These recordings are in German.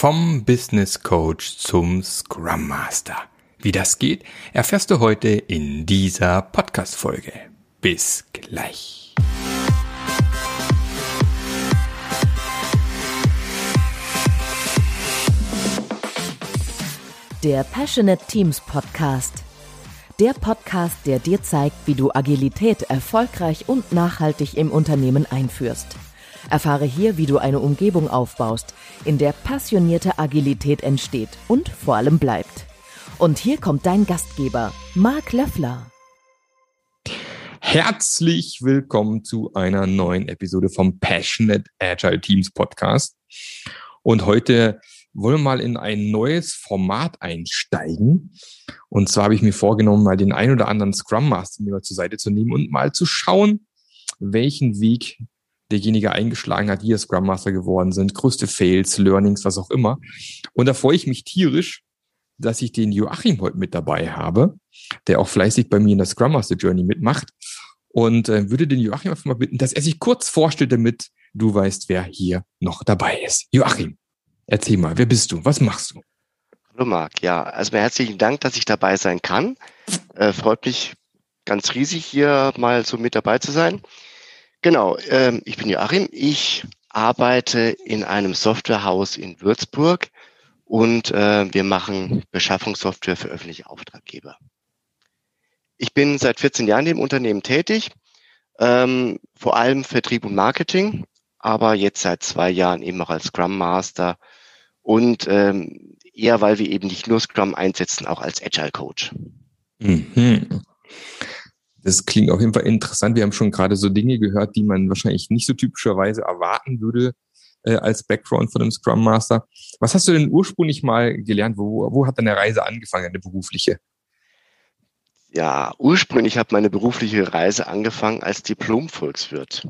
Vom Business Coach zum Scrum Master. Wie das geht, erfährst du heute in dieser Podcast-Folge. Bis gleich. Der Passionate Teams Podcast. Der Podcast, der dir zeigt, wie du Agilität erfolgreich und nachhaltig im Unternehmen einführst. Erfahre hier, wie du eine Umgebung aufbaust, in der passionierte Agilität entsteht und vor allem bleibt. Und hier kommt dein Gastgeber, Marc Löffler. Herzlich willkommen zu einer neuen Episode vom Passionate Agile Teams Podcast. Und heute wollen wir mal in ein neues Format einsteigen. Und zwar habe ich mir vorgenommen, mal den ein oder anderen Scrum Master mir zur Seite zu nehmen und mal zu schauen, welchen Weg derjenige eingeschlagen hat, wie er Scrum Master geworden sind, größte Fails, Learnings, was auch immer. Und da freue ich mich tierisch, dass ich den Joachim heute mit dabei habe, der auch fleißig bei mir in der Scrum Master Journey mitmacht. Und äh, würde den Joachim einfach mal bitten, dass er sich kurz vorstellt, damit du weißt, wer hier noch dabei ist. Joachim, erzähl mal, wer bist du? Was machst du? Hallo Marc, ja, also herzlichen Dank, dass ich dabei sein kann. Äh, freut mich ganz riesig, hier mal so mit dabei zu sein. Genau, ähm, ich bin Joachim. Ich arbeite in einem Softwarehaus in Würzburg und äh, wir machen Beschaffungssoftware für öffentliche Auftraggeber. Ich bin seit 14 Jahren im Unternehmen tätig, ähm, vor allem Vertrieb und Marketing, aber jetzt seit zwei Jahren eben auch als Scrum Master und ähm, eher, weil wir eben nicht nur Scrum einsetzen, auch als Agile Coach. Mhm. Das klingt auf jeden Fall interessant. Wir haben schon gerade so Dinge gehört, die man wahrscheinlich nicht so typischerweise erwarten würde äh, als Background von einem Scrum Master. Was hast du denn ursprünglich mal gelernt? Wo, wo hat deine Reise angefangen, eine berufliche? Ja, ursprünglich hat meine berufliche Reise angefangen als Diplom-Volkswirt.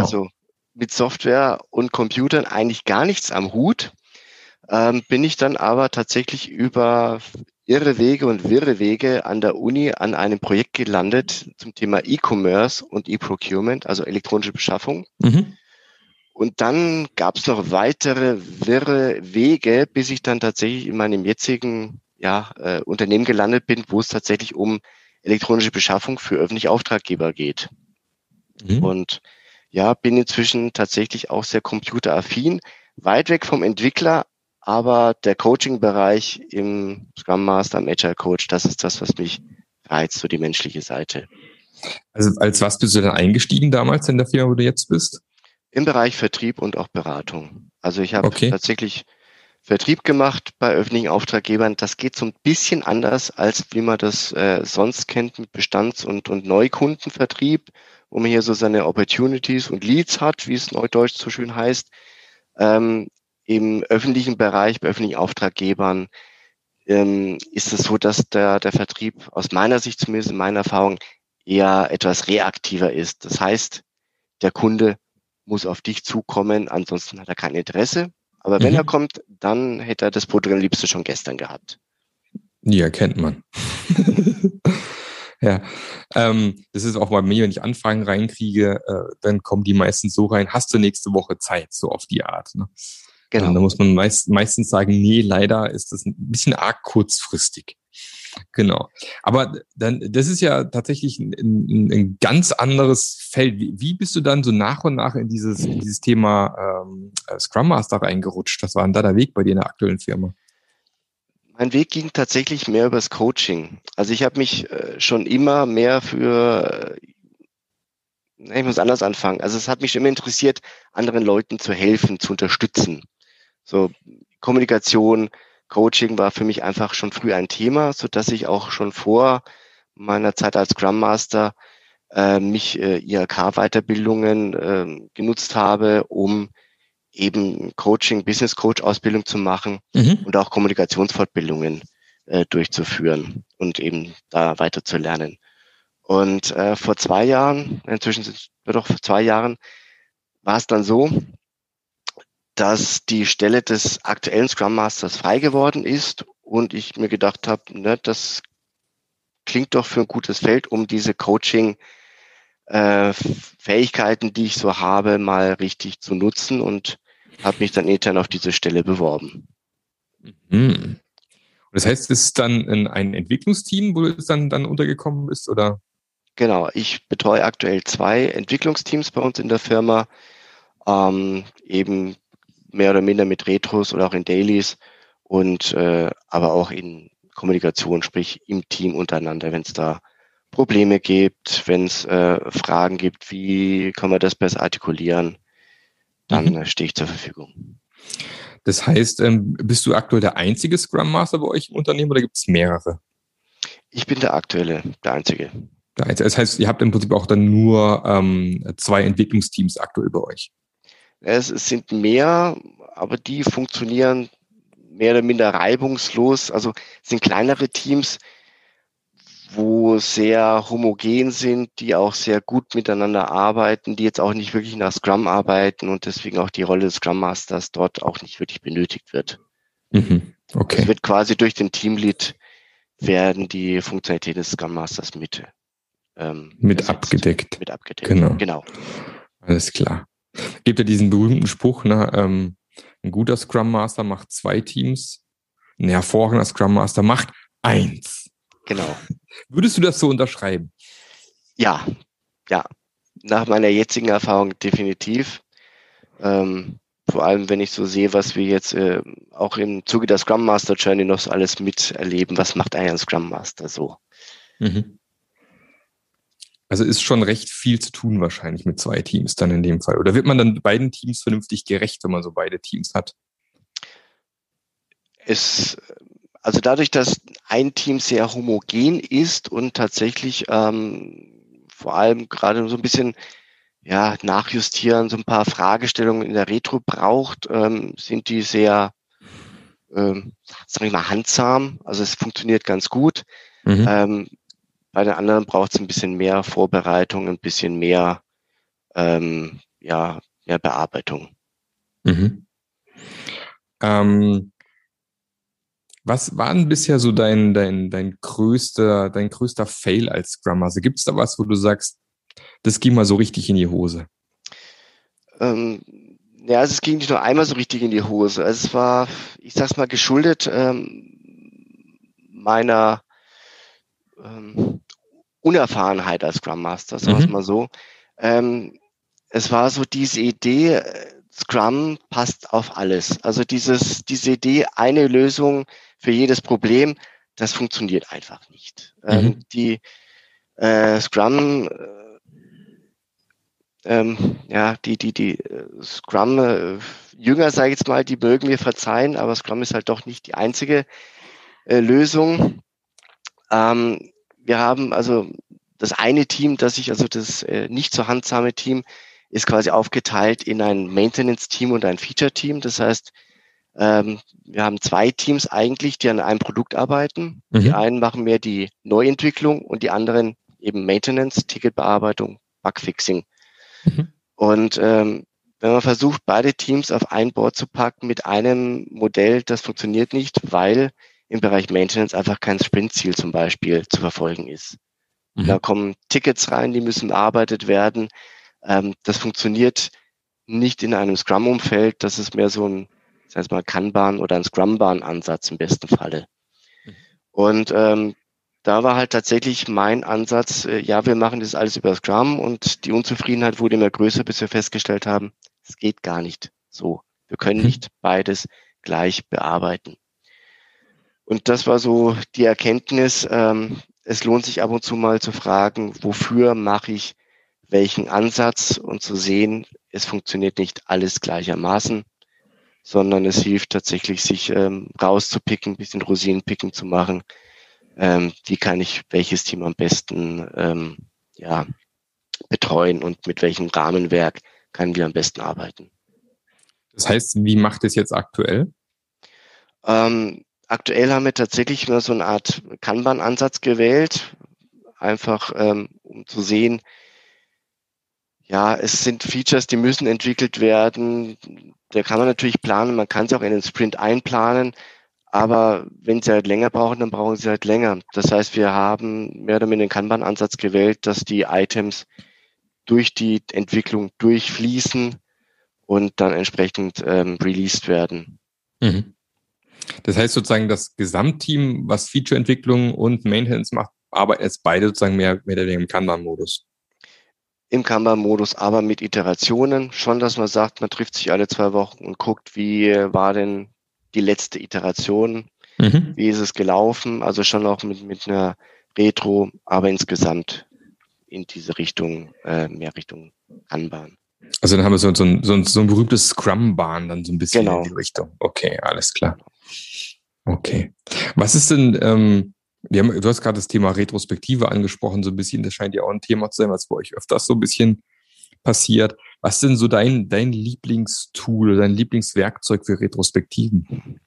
Also mit Software und Computern eigentlich gar nichts am Hut. Ähm, bin ich dann aber tatsächlich über irre Wege und wirre Wege an der Uni an einem Projekt gelandet zum Thema E-Commerce und E-Procurement, also elektronische Beschaffung. Mhm. Und dann gab es noch weitere wirre Wege, bis ich dann tatsächlich in meinem jetzigen ja, äh, Unternehmen gelandet bin, wo es tatsächlich um elektronische Beschaffung für öffentliche Auftraggeber geht. Mhm. Und ja, bin inzwischen tatsächlich auch sehr computeraffin, weit weg vom Entwickler, aber der Coaching-Bereich im Scrum Master, im Agile Coach, das ist das, was mich reizt, so die menschliche Seite. Also als was bist du denn eingestiegen damals in der Firma, wo du jetzt bist? Im Bereich Vertrieb und auch Beratung. Also ich habe okay. tatsächlich Vertrieb gemacht bei öffentlichen Auftraggebern. Das geht so ein bisschen anders, als wie man das äh, sonst kennt mit Bestands- und, und Neukundenvertrieb, wo man hier so seine Opportunities und Leads hat, wie es neudeutsch so schön heißt. Ähm, im öffentlichen Bereich, bei öffentlichen Auftraggebern, ähm, ist es so, dass der, der Vertrieb aus meiner Sicht zumindest in meiner Erfahrung eher etwas reaktiver ist. Das heißt, der Kunde muss auf dich zukommen, ansonsten hat er kein Interesse. Aber wenn mhm. er kommt, dann hätte er das Produkt am liebsten schon gestern gehabt. Ja, kennt man. ja, ähm, das ist auch bei mir, wenn ich Anfragen reinkriege, äh, dann kommen die meistens so rein, hast du nächste Woche Zeit, so auf die Art. Ne? Genau. Und da muss man meist, meistens sagen, nee, leider ist das ein bisschen arg kurzfristig. Genau. Aber dann, das ist ja tatsächlich ein, ein, ein ganz anderes Feld. Wie, wie, bist du dann so nach und nach in dieses, in dieses Thema ähm, Scrum Master reingerutscht? Was war denn da der Weg bei dir in der aktuellen Firma? Mein Weg ging tatsächlich mehr übers Coaching. Also ich habe mich äh, schon immer mehr für, äh, ich muss anders anfangen. Also es hat mich immer interessiert, anderen Leuten zu helfen, zu unterstützen. So Kommunikation, Coaching war für mich einfach schon früh ein Thema, so dass ich auch schon vor meiner Zeit als Scrum Master äh, mich äh, IHK-Weiterbildungen äh, genutzt habe, um eben Coaching, Business Coach Ausbildung zu machen mhm. und auch Kommunikationsfortbildungen äh, durchzuführen und eben da weiter zu lernen. Und äh, vor zwei Jahren, inzwischen sind es doch vor zwei Jahren, war es dann so, dass die Stelle des aktuellen Scrum Masters frei geworden ist und ich mir gedacht habe, ne, das klingt doch für ein gutes Feld, um diese Coaching äh, Fähigkeiten, die ich so habe, mal richtig zu nutzen und habe mich dann intern auf diese Stelle beworben. Mhm. Das heißt, es ist dann ein Entwicklungsteam, wo es dann, dann untergekommen ist, oder? Genau, ich betreue aktuell zwei Entwicklungsteams bei uns in der Firma, ähm, eben mehr oder minder mit Retros oder auch in Dailies und äh, aber auch in Kommunikation, sprich im Team untereinander, wenn es da Probleme gibt, wenn es äh, Fragen gibt, wie kann man das besser artikulieren, dann mhm. Äh, stehe ich zur Verfügung. Das heißt, ähm, bist du aktuell der einzige Scrum Master bei euch im Unternehmen oder gibt es mehrere? Ich bin der aktuelle, der einzige. Der einzige. Das heißt, ihr habt im Prinzip auch dann nur ähm, zwei Entwicklungsteams aktuell bei euch. Es, es sind mehr, aber die funktionieren mehr oder minder reibungslos. Also es sind kleinere Teams, wo sehr homogen sind, die auch sehr gut miteinander arbeiten, die jetzt auch nicht wirklich nach Scrum arbeiten und deswegen auch die Rolle des Scrum Masters dort auch nicht wirklich benötigt wird. Mhm. Okay. Es wird quasi durch den Teamlead werden die Funktionalitäten des Scrum Masters mit ähm, mit abgedeckt. Mit abgedeckt. Genau. genau. Alles klar. Gibt ja diesen berühmten Spruch, ne, ähm, ein guter Scrum Master macht zwei Teams, ein hervorragender Scrum Master macht eins. Genau. Würdest du das so unterschreiben? Ja, ja. Nach meiner jetzigen Erfahrung definitiv. Ähm, vor allem, wenn ich so sehe, was wir jetzt äh, auch im Zuge der Scrum Master Journey noch so alles miterleben. Was macht eigentlich ein Scrum Master so? Mhm. Also ist schon recht viel zu tun wahrscheinlich mit zwei Teams dann in dem Fall. Oder wird man dann beiden Teams vernünftig gerecht, wenn man so beide Teams hat? Es also dadurch, dass ein Team sehr homogen ist und tatsächlich ähm, vor allem gerade so ein bisschen ja, nachjustieren, so ein paar Fragestellungen in der Retro braucht, ähm, sind die sehr, ähm, sag ich mal, handsam. Also es funktioniert ganz gut. Mhm. Ähm, bei den anderen braucht es ein bisschen mehr Vorbereitung, ein bisschen mehr, ähm, ja, mehr Bearbeitung. Mhm. Ähm, was war denn bisher so dein, dein, dein größter, dein größter Fail als Scrum Master? Gibt es da was, wo du sagst, das ging mal so richtig in die Hose? Ähm, ja, also es ging nicht nur einmal so richtig in die Hose. Also es war, ich sag's mal, geschuldet ähm, meiner ähm, Unerfahrenheit als Scrum Master, sagen wir mhm. mal so. Ähm, es war so diese Idee, äh, Scrum passt auf alles. Also dieses, diese Idee, eine Lösung für jedes Problem, das funktioniert einfach nicht. Ähm, mhm. Ähm, die äh, Scrum, äh, ähm, ja, die, die, die äh, Scrum äh, Jünger, sage ich jetzt mal, die mögen mir verzeihen, aber Scrum ist halt doch nicht die einzige äh, Lösung. Ähm, wir haben also das eine Team, das sich, also das äh, nicht so handsame Team, ist quasi aufgeteilt in ein Maintenance-Team und ein Feature-Team. Das heißt, ähm, wir haben zwei Teams eigentlich, die an einem Produkt arbeiten. Mhm. Die einen machen mehr die Neuentwicklung und die anderen eben Maintenance, Ticketbearbeitung, Bugfixing. Mhm. Und ähm, wenn man versucht, beide Teams auf ein Board zu packen mit einem Modell, das funktioniert nicht, weil im Bereich Maintenance einfach kein Sprintziel zum Beispiel zu verfolgen ist. Mhm. Da kommen Tickets rein, die müssen bearbeitet werden. Ähm, das funktioniert nicht in einem Scrum-Umfeld. Das ist mehr so ein, das heißt mal Kanban oder ein Scrumban-Ansatz im besten Falle. Mhm. Und ähm, da war halt tatsächlich mein Ansatz, äh, ja, wir machen das alles über Scrum und die Unzufriedenheit wurde immer größer, bis wir festgestellt haben, es geht gar nicht so. Wir können mhm. nicht beides gleich bearbeiten. Und das war so die Erkenntnis, ähm, es lohnt sich ab und zu mal zu fragen, wofür mache ich welchen Ansatz und zu sehen, es funktioniert nicht alles gleichermaßen, sondern es hilft tatsächlich, sich ähm, rauszupicken, ein bisschen Rosinenpicken zu machen. Ähm, wie kann ich welches Team am besten ähm, ja, betreuen und mit welchem Rahmenwerk können wir am besten arbeiten. Das heißt, wie macht es jetzt aktuell? Ähm, aktuell haben wir tatsächlich nur so eine Art Kanban-Ansatz gewählt, einfach ähm, um zu sehen, ja, es sind Features, die müssen entwickelt werden. Da kann man natürlich planen, man kann sie auch in den Sprint einplanen, aber wenn sie halt länger brauchen, dann brauchen sie halt länger. Das heißt, wir haben mehr oder weniger den Kanban-Ansatz gewählt, dass die Items durch die Entwicklung durchfließen und dann entsprechend ähm, released werden. Mhm. Das heißt sozusagen, das Gesamtteam, was Featureentwicklung und Maintenance macht, arbeitet jetzt beide sozusagen mehr, mehr oder weniger im Kanban-Modus. Im Kanban-Modus, aber mit Iterationen. Schon, dass man sagt, man trifft sich alle zwei Wochen und guckt, wie war denn die letzte Iteration, mhm. wie ist es gelaufen. Also schon auch mit, mit einer Retro, aber insgesamt in diese Richtung, äh, mehr Richtung Kanban. Also dann haben wir so, so, ein, so, ein, so ein berühmtes Scrum-Bahn dann so ein bisschen genau. in die Richtung. Okay, alles klar. Okay. Was ist denn, ähm, wir haben, du hast gerade das Thema Retrospektive angesprochen, so ein bisschen, das scheint ja auch ein Thema zu sein, was bei euch öfters so ein bisschen passiert. Was ist denn so dein, dein Lieblingstool, dein Lieblingswerkzeug für Retrospektiven?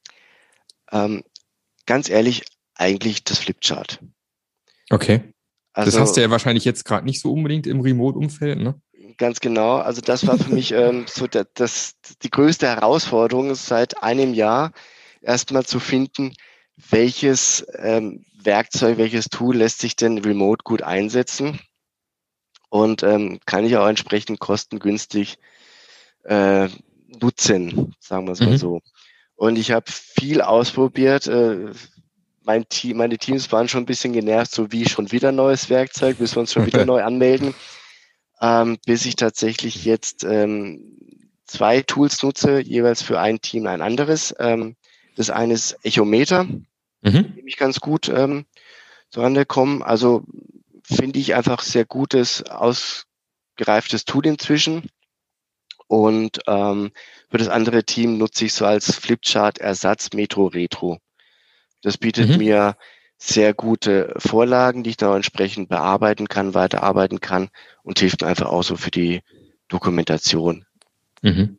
Ähm, ganz ehrlich, eigentlich das Flipchart. Okay. Also, das hast du ja wahrscheinlich jetzt gerade nicht so unbedingt im Remote-Umfeld, ne? Ganz genau. Also das war für mich ähm, so der, das, die größte Herausforderung seit einem Jahr, erstmal zu finden, welches ähm, Werkzeug, welches Tool lässt sich denn remote gut einsetzen und ähm, kann ich auch entsprechend kostengünstig äh, nutzen, sagen wir es mal mhm. so. Und ich habe viel ausprobiert. Äh, mein Team, meine Teams waren schon ein bisschen genervt, so wie schon wieder neues Werkzeug, müssen wir uns schon wieder neu anmelden, ähm, bis ich tatsächlich jetzt ähm, zwei Tools nutze, jeweils für ein Team ein anderes. Ähm, das eine ist Echometer, mhm. dem ich ganz gut ähm, zurande komme. Also finde ich einfach sehr gutes, ausgereiftes Tool inzwischen. Und ähm, für das andere Team nutze ich so als Flipchart-Ersatz Metro Retro. Das bietet mhm. mir sehr gute Vorlagen, die ich dann entsprechend bearbeiten kann, weiterarbeiten kann und hilft mir einfach auch so für die Dokumentation. Mhm.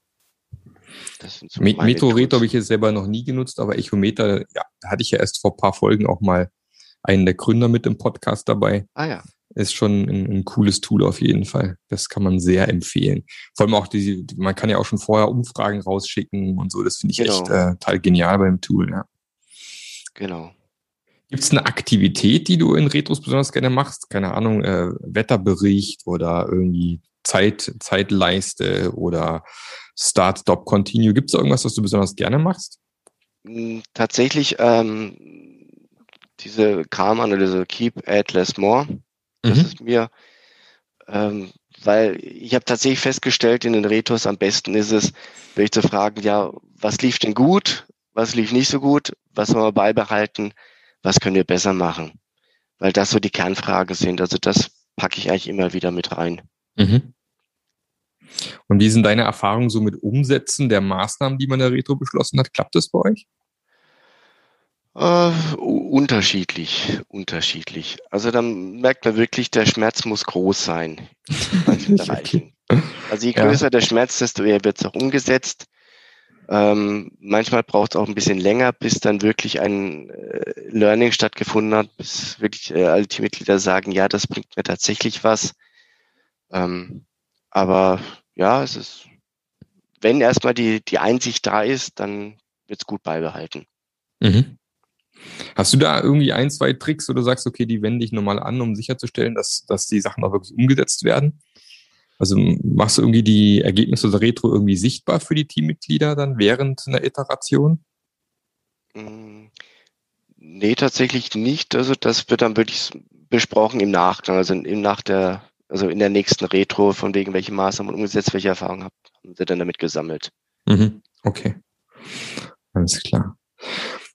So Meteoreto habe ich jetzt selber noch nie genutzt, aber Echometer, ja, hatte ich ja erst vor ein paar Folgen auch mal einen der Gründer mit im Podcast dabei. Ah ja. Ist schon ein, ein cooles Tool auf jeden Fall. Das kann man sehr empfehlen. Vor allem auch die, man kann ja auch schon vorher Umfragen rausschicken und so. Das finde ich genau. echt äh, total genial beim Tool, ja. Genau. Gibt es eine Aktivität, die du in Retros besonders gerne machst? Keine Ahnung, äh, Wetterbericht oder irgendwie Zeit, Zeitleiste oder Start, Stop, Continue. Gibt es irgendwas, was du besonders gerne machst? Hm, tatsächlich ähm, diese Karma-Analyse Keep, Add, Less, More. Das mhm. ist mir, ähm, weil ich habe tatsächlich festgestellt, in den Retos am besten ist es, wirklich zu fragen, ja, was lief denn gut, was lief nicht so gut, was wollen wir beibehalten, was können wir besser machen? Weil das so die Kernfragen sind. Also das packe ich eigentlich immer wieder mit rein. Mhm. Und wie sind deine Erfahrungen so mit Umsetzen der Maßnahmen, die man in der Retro beschlossen hat? Klappt das bei euch? Uh, unterschiedlich, unterschiedlich. Also dann merkt man wirklich, der Schmerz muss groß sein. okay. Also je größer ja. der Schmerz, desto eher wird es auch umgesetzt. Ähm, manchmal braucht es auch ein bisschen länger, bis dann wirklich ein äh, Learning stattgefunden hat, bis wirklich äh, alle Teammitglieder sagen, ja, das bringt mir tatsächlich was. Ähm, aber ja, es ist, wenn erstmal die, die Einsicht da ist, dann wird es gut beibehalten. Mhm. Hast du da irgendwie ein, zwei Tricks, wo du sagst, okay, die wende ich nochmal an, um sicherzustellen, dass, dass die Sachen auch wirklich umgesetzt werden? Also machst du irgendwie die Ergebnisse der Retro irgendwie sichtbar für die Teammitglieder dann während einer Iteration? Mm, nee, tatsächlich nicht. Also das wird dann wirklich besprochen im Nachgang, also im nach der, also in der nächsten Retro, von wegen welche Maßnahmen umgesetzt, welche Erfahrungen haben sie dann damit gesammelt. Mhm. Okay. Alles klar.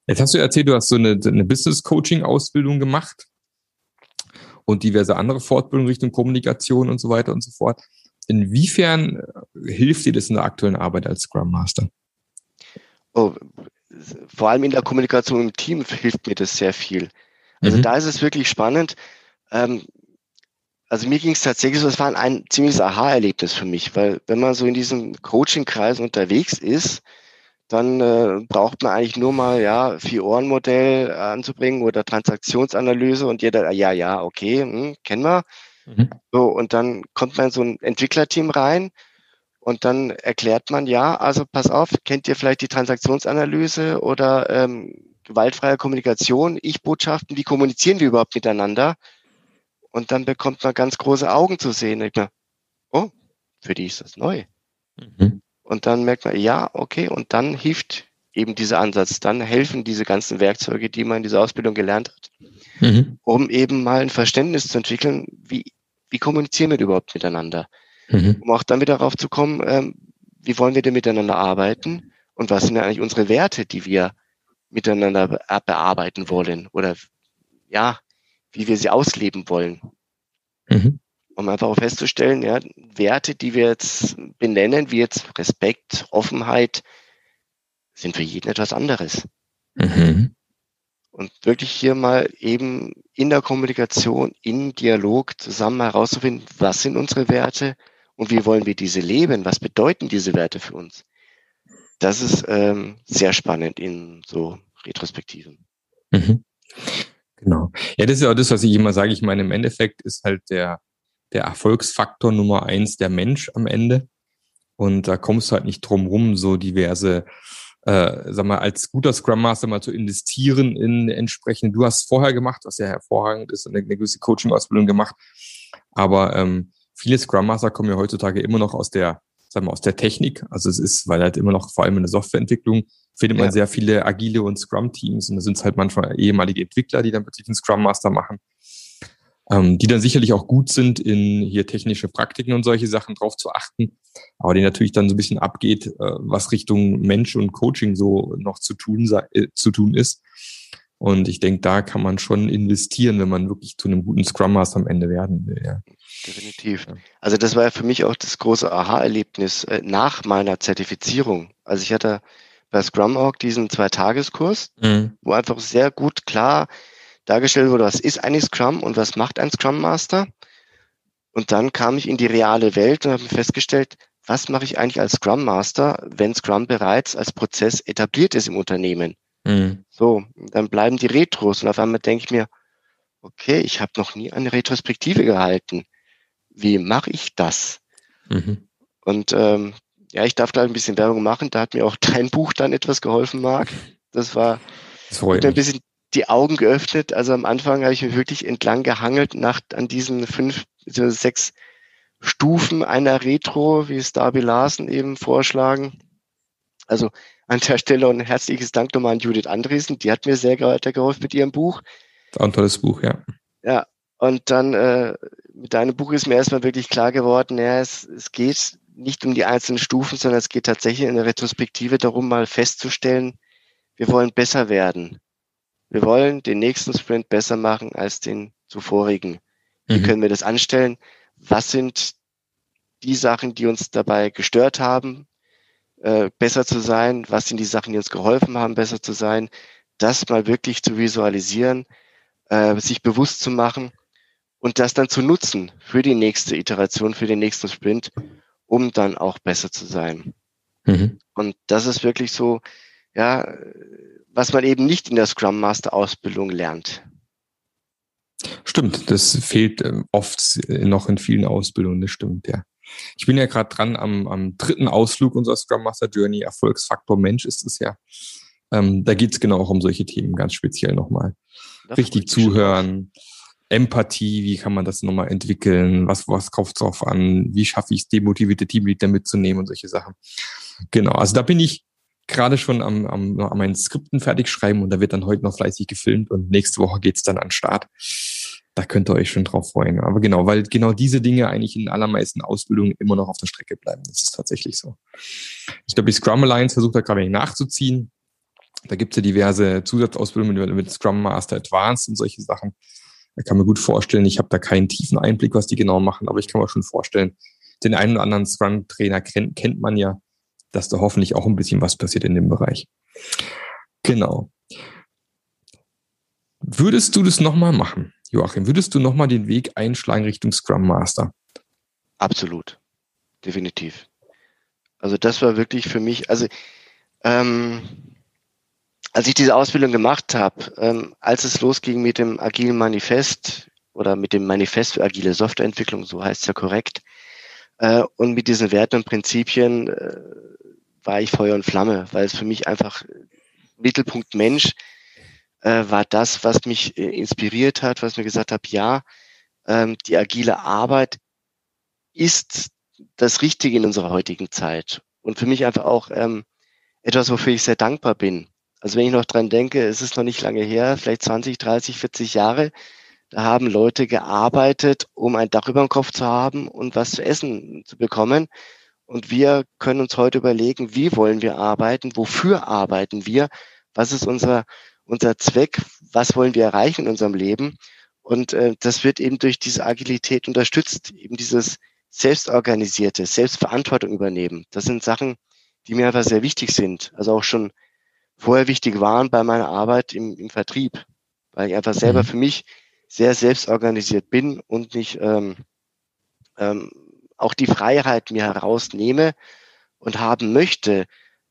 Jetzt hast du erzählt, du hast so eine, eine Business-Coaching-Ausbildung gemacht und diverse andere Fortbildungen Richtung Kommunikation und so weiter und so fort. Inwiefern äh, hilft dir das in der aktuellen Arbeit als Scrum Master? Oh, vor allem in der Kommunikation im Team hilft mir das sehr viel. Also mhm. da ist es wirklich spannend. Ähm, also mir ging es tatsächlich so, es war ein ziemliches Aha-Erlebnis für mich, weil wenn man so in diesen Coaching-Kreisen unterwegs ist, dann äh, braucht man eigentlich nur mal ja Vier-Ohren-Modell anzubringen oder Transaktionsanalyse und jeder, ja, ja, okay, hm, kennen wir. Mhm. So, und dann kommt man in so ein Entwicklerteam rein und dann erklärt man, ja, also pass auf, kennt ihr vielleicht die Transaktionsanalyse oder ähm, gewaltfreie Kommunikation, Ich-Botschaften, wie kommunizieren wir überhaupt miteinander? Und dann bekommt man ganz große Augen zu sehen. Ich mir, oh, für die ist das neu. Mhm. Und dann merkt man, ja, okay, und dann hilft eben dieser Ansatz. Dann helfen diese ganzen Werkzeuge, die man in dieser Ausbildung gelernt hat, mhm. um eben mal ein Verständnis zu entwickeln, wie, wie kommunizieren wir überhaupt miteinander? Mhm. Um auch dann wieder darauf zu kommen, ähm, wie wollen wir denn miteinander arbeiten und was sind eigentlich unsere Werte, die wir miteinander bearbeiten wollen oder ja, wie wir sie ausleben wollen. Mhm. Um einfach auch festzustellen, ja, Werte, die wir jetzt benennen, wie jetzt Respekt, Offenheit, sind für jeden etwas anderes. Mhm. Und wirklich hier mal eben in der Kommunikation, in Dialog zusammen herauszufinden, was sind unsere Werte und wie wollen wir diese leben? Was bedeuten diese Werte für uns? Das ist ähm, sehr spannend in so Retrospektiven. Mhm. Genau. Ja, das ist ja auch das, was ich immer sage. Ich meine, im Endeffekt ist halt der, der Erfolgsfaktor Nummer eins der Mensch am Ende. Und da kommst du halt nicht drum rum, so diverse, äh, sag mal, als guter Scrum Master mal zu investieren in entsprechende, du hast vorher gemacht, was ja hervorragend ist, eine, eine gewisse Coaching-Ausbildung gemacht. Aber ähm, viele Scrum Master kommen ja heutzutage immer noch aus der, sagen wir, aus der Technik. Also es ist, weil halt immer noch vor allem in der Softwareentwicklung findet man ja. sehr viele agile und Scrum-Teams und da sind es halt manchmal ehemalige Entwickler, die dann plötzlich einen Scrum Master machen, ähm, die dann sicherlich auch gut sind, in hier technische Praktiken und solche Sachen drauf zu achten, aber die natürlich dann so ein bisschen abgeht, äh, was Richtung Mensch und Coaching so noch zu tun, äh, zu tun ist. Und ich denke, da kann man schon investieren, wenn man wirklich zu einem guten Scrum Master am Ende werden will. Ja. Definitiv. Also das war ja für mich auch das große Aha-Erlebnis äh, nach meiner Zertifizierung. Also ich hatte bei Scrum Org diesen Zwei-Tageskurs, mhm. wo einfach sehr gut klar dargestellt wurde, was ist eigentlich Scrum und was macht ein Scrum Master. Und dann kam ich in die reale Welt und habe festgestellt, was mache ich eigentlich als Scrum Master, wenn Scrum bereits als Prozess etabliert ist im Unternehmen. Mhm. So, dann bleiben die Retros und auf einmal denke ich mir, okay, ich habe noch nie eine Retrospektive gehalten. Wie mache ich das? Mhm. Und ähm, ja, ich darf gleich ein bisschen Werbung machen. Da hat mir auch dein Buch dann etwas geholfen, Marc. Das war das hat mir ein bisschen die Augen geöffnet. Also am Anfang habe ich mich wirklich entlang gehangelt nach, an diesen fünf, sechs Stufen einer Retro, wie es Darby Larsen eben vorschlagen. Also an der Stelle ein herzliches Dank nochmal an Judith Andresen. Die hat mir sehr weitergeholfen mit ihrem Buch. Ein tolles Buch, ja. Ja, und dann äh, mit deinem Buch ist mir erstmal wirklich klar geworden, ja, es, es geht nicht um die einzelnen Stufen, sondern es geht tatsächlich in der Retrospektive darum, mal festzustellen, wir wollen besser werden. Wir wollen den nächsten Sprint besser machen als den zuvorigen. Wie mhm. können wir das anstellen? Was sind die Sachen, die uns dabei gestört haben, äh, besser zu sein? Was sind die Sachen, die uns geholfen haben, besser zu sein? Das mal wirklich zu visualisieren, äh, sich bewusst zu machen und das dann zu nutzen für die nächste Iteration, für den nächsten Sprint um dann auch besser zu sein. Mhm. Und das ist wirklich so, ja, was man eben nicht in der Scrum Master Ausbildung lernt. Stimmt, das fehlt ähm, oft noch in vielen Ausbildungen, das stimmt, ja. Ich bin ja gerade dran am, am dritten Ausflug unserer Scrum Master Journey, Erfolgsfaktor Mensch ist es ja. Ähm, da geht es genau auch um solche Themen ganz speziell nochmal. Richtig zuhören, Empathie, wie kann man das nochmal entwickeln, was, was kauft es drauf an, wie schaffe ich es, demotivierte Teamleader mitzunehmen und solche Sachen. Genau, also da bin ich gerade schon am, am, an meinen Skripten fertig schreiben und da wird dann heute noch fleißig gefilmt und nächste Woche geht's dann an Start. Da könnt ihr euch schon drauf freuen. Aber genau, weil genau diese Dinge eigentlich in allermeisten Ausbildungen immer noch auf der Strecke bleiben. Das ist tatsächlich so. Ich glaube, die Scrum Alliance versucht da gerade nachzuziehen. Da gibt's ja diverse Zusatzausbildungen mit Scrum Master Advanced und solche Sachen. Ich kann mir gut vorstellen, ich habe da keinen tiefen Einblick, was die genau machen, aber ich kann mir schon vorstellen, den einen oder anderen Scrum-Trainer kennt, kennt man ja, dass da hoffentlich auch ein bisschen was passiert in dem Bereich. Genau. Würdest du das nochmal machen, Joachim? Würdest du nochmal den Weg einschlagen Richtung Scrum Master? Absolut. Definitiv. Also das war wirklich für mich, also ähm, als ich diese Ausbildung gemacht habe, ähm, als es losging mit dem Agilen Manifest oder mit dem Manifest für agile Softwareentwicklung, so heißt es ja korrekt, äh, und mit diesen Werten und Prinzipien äh, war ich Feuer und Flamme, weil es für mich einfach Mittelpunkt Mensch äh, war das, was mich äh, inspiriert hat, was mir gesagt hat, ja, ähm, die agile Arbeit ist das Richtige in unserer heutigen Zeit. und für mich einfach auch ähm, etwas, wofür ich sehr dankbar bin. Also wenn ich noch dran denke, es ist noch nicht lange her, vielleicht 20, 30, 40 Jahre, da haben Leute gearbeitet, um ein Dach über dem Kopf zu haben und was zu essen zu bekommen. Und wir können uns heute überlegen, wie wollen wir arbeiten, wofür arbeiten wir, was ist unser, unser Zweck, was wollen wir erreichen in unserem Leben. Und äh, das wird eben durch diese Agilität unterstützt, eben dieses selbstorganisierte, Selbstverantwortung übernehmen. Das sind Sachen, die mir einfach sehr wichtig sind. Also auch schon vorher wichtig waren bei meiner Arbeit im, im Vertrieb, weil ich einfach selber mhm. für mich sehr selbstorganisiert bin und nicht ähm, ähm, auch die Freiheit mir herausnehme und haben möchte,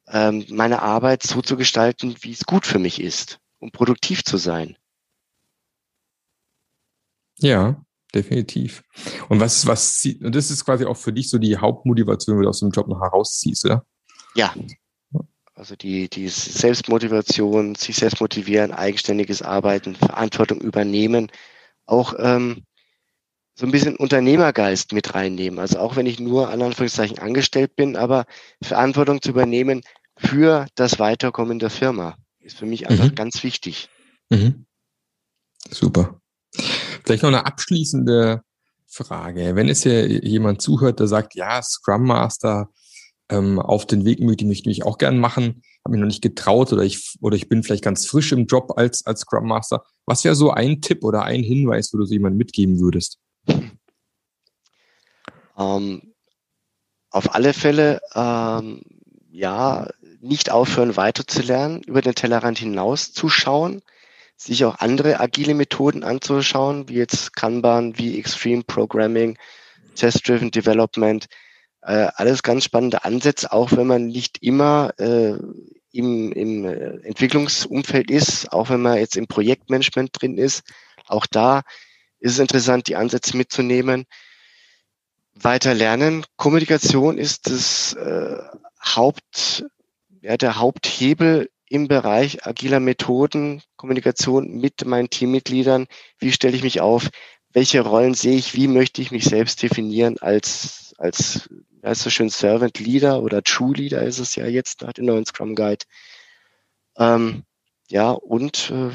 ähm, meine Arbeit so zu gestalten, wie es gut für mich ist, um produktiv zu sein. Ja, definitiv. Und was, was, und das ist quasi auch für dich so die Hauptmotivation, wenn du aus dem Job noch herausziehst, oder? Ja. Also die, die Selbstmotivation, sich selbst motivieren, eigenständiges Arbeiten, Verantwortung übernehmen, auch ähm, so ein bisschen Unternehmergeist mit reinnehmen. Also auch wenn ich nur an Anführungszeichen angestellt bin, aber Verantwortung zu übernehmen für das Weiterkommen der Firma ist für mich einfach mhm. ganz wichtig. Mhm. Super. Vielleicht noch eine abschließende Frage. Wenn es hier jemand zuhört, der sagt, ja, Scrum Master ähm, auf den Weg möchte, ich mich auch gern machen, habe mich noch nicht getraut oder ich, oder ich bin vielleicht ganz frisch im Job als, als Scrum Master. Was wäre so ein Tipp oder ein Hinweis, wo du so jemandem mitgeben würdest? Ähm, auf alle Fälle, ähm, ja, nicht aufhören weiterzulernen, über den Tellerrand hinaus zu schauen, sich auch andere agile Methoden anzuschauen, wie jetzt Kanban, wie Extreme Programming, Test-Driven Development, äh, alles ganz spannende Ansätze, auch wenn man nicht immer äh, im, im äh, Entwicklungsumfeld ist, auch wenn man jetzt im Projektmanagement drin ist. Auch da ist es interessant, die Ansätze mitzunehmen. Weiter lernen. Kommunikation ist das äh, Haupt, ja, der Haupthebel im Bereich agiler Methoden, Kommunikation mit meinen Teammitgliedern. Wie stelle ich mich auf? Welche Rollen sehe ich? Wie möchte ich mich selbst definieren als, als, ja, so schön Servant Leader oder True Leader ist es ja jetzt nach dem neuen Scrum Guide. Ähm, ja, und äh,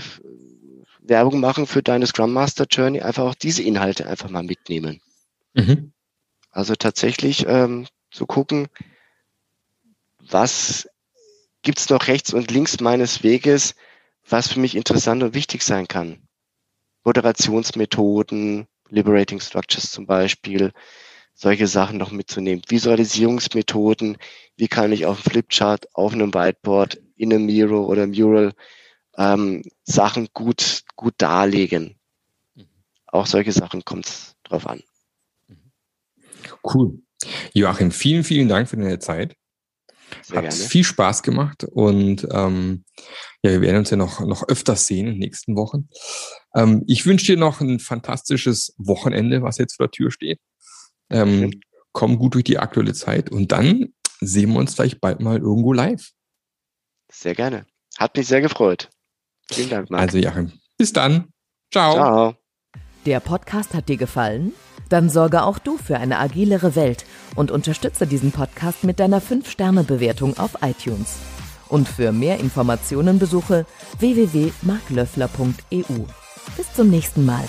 Werbung machen für deine Scrum Master Journey, einfach auch diese Inhalte einfach mal mitnehmen. Mhm. Also tatsächlich ähm, zu gucken, was gibt's noch rechts und links meines Weges, was für mich interessant und wichtig sein kann. Moderationsmethoden, Liberating Structures zum Beispiel, solche Sachen noch mitzunehmen. Visualisierungsmethoden, wie kann ich auf dem Flipchart, auf einem Whiteboard, in einem Miro oder Mural ähm, Sachen gut, gut darlegen. Mhm. Auch solche Sachen kommt es drauf an. Cool. Joachim, vielen, vielen Dank für deine Zeit. Sehr Hat gerne. viel Spaß gemacht und ähm, ja, wir werden uns ja noch, noch öfters sehen in den nächsten Wochen. Ähm, ich wünsche dir noch ein fantastisches Wochenende, was jetzt vor der Tür steht. Ähm, komm gut durch die aktuelle Zeit und dann sehen wir uns vielleicht bald mal irgendwo live. Sehr gerne. Hat mich sehr gefreut. Vielen Dank, Marc. Also Joachim, bis dann. Ciao. Ciao. Der Podcast hat dir gefallen? Dann sorge auch du für eine agilere Welt und unterstütze diesen Podcast mit deiner 5-Sterne-Bewertung auf iTunes. Und für mehr Informationen besuche www.marklöffler.eu. Bis zum nächsten Mal.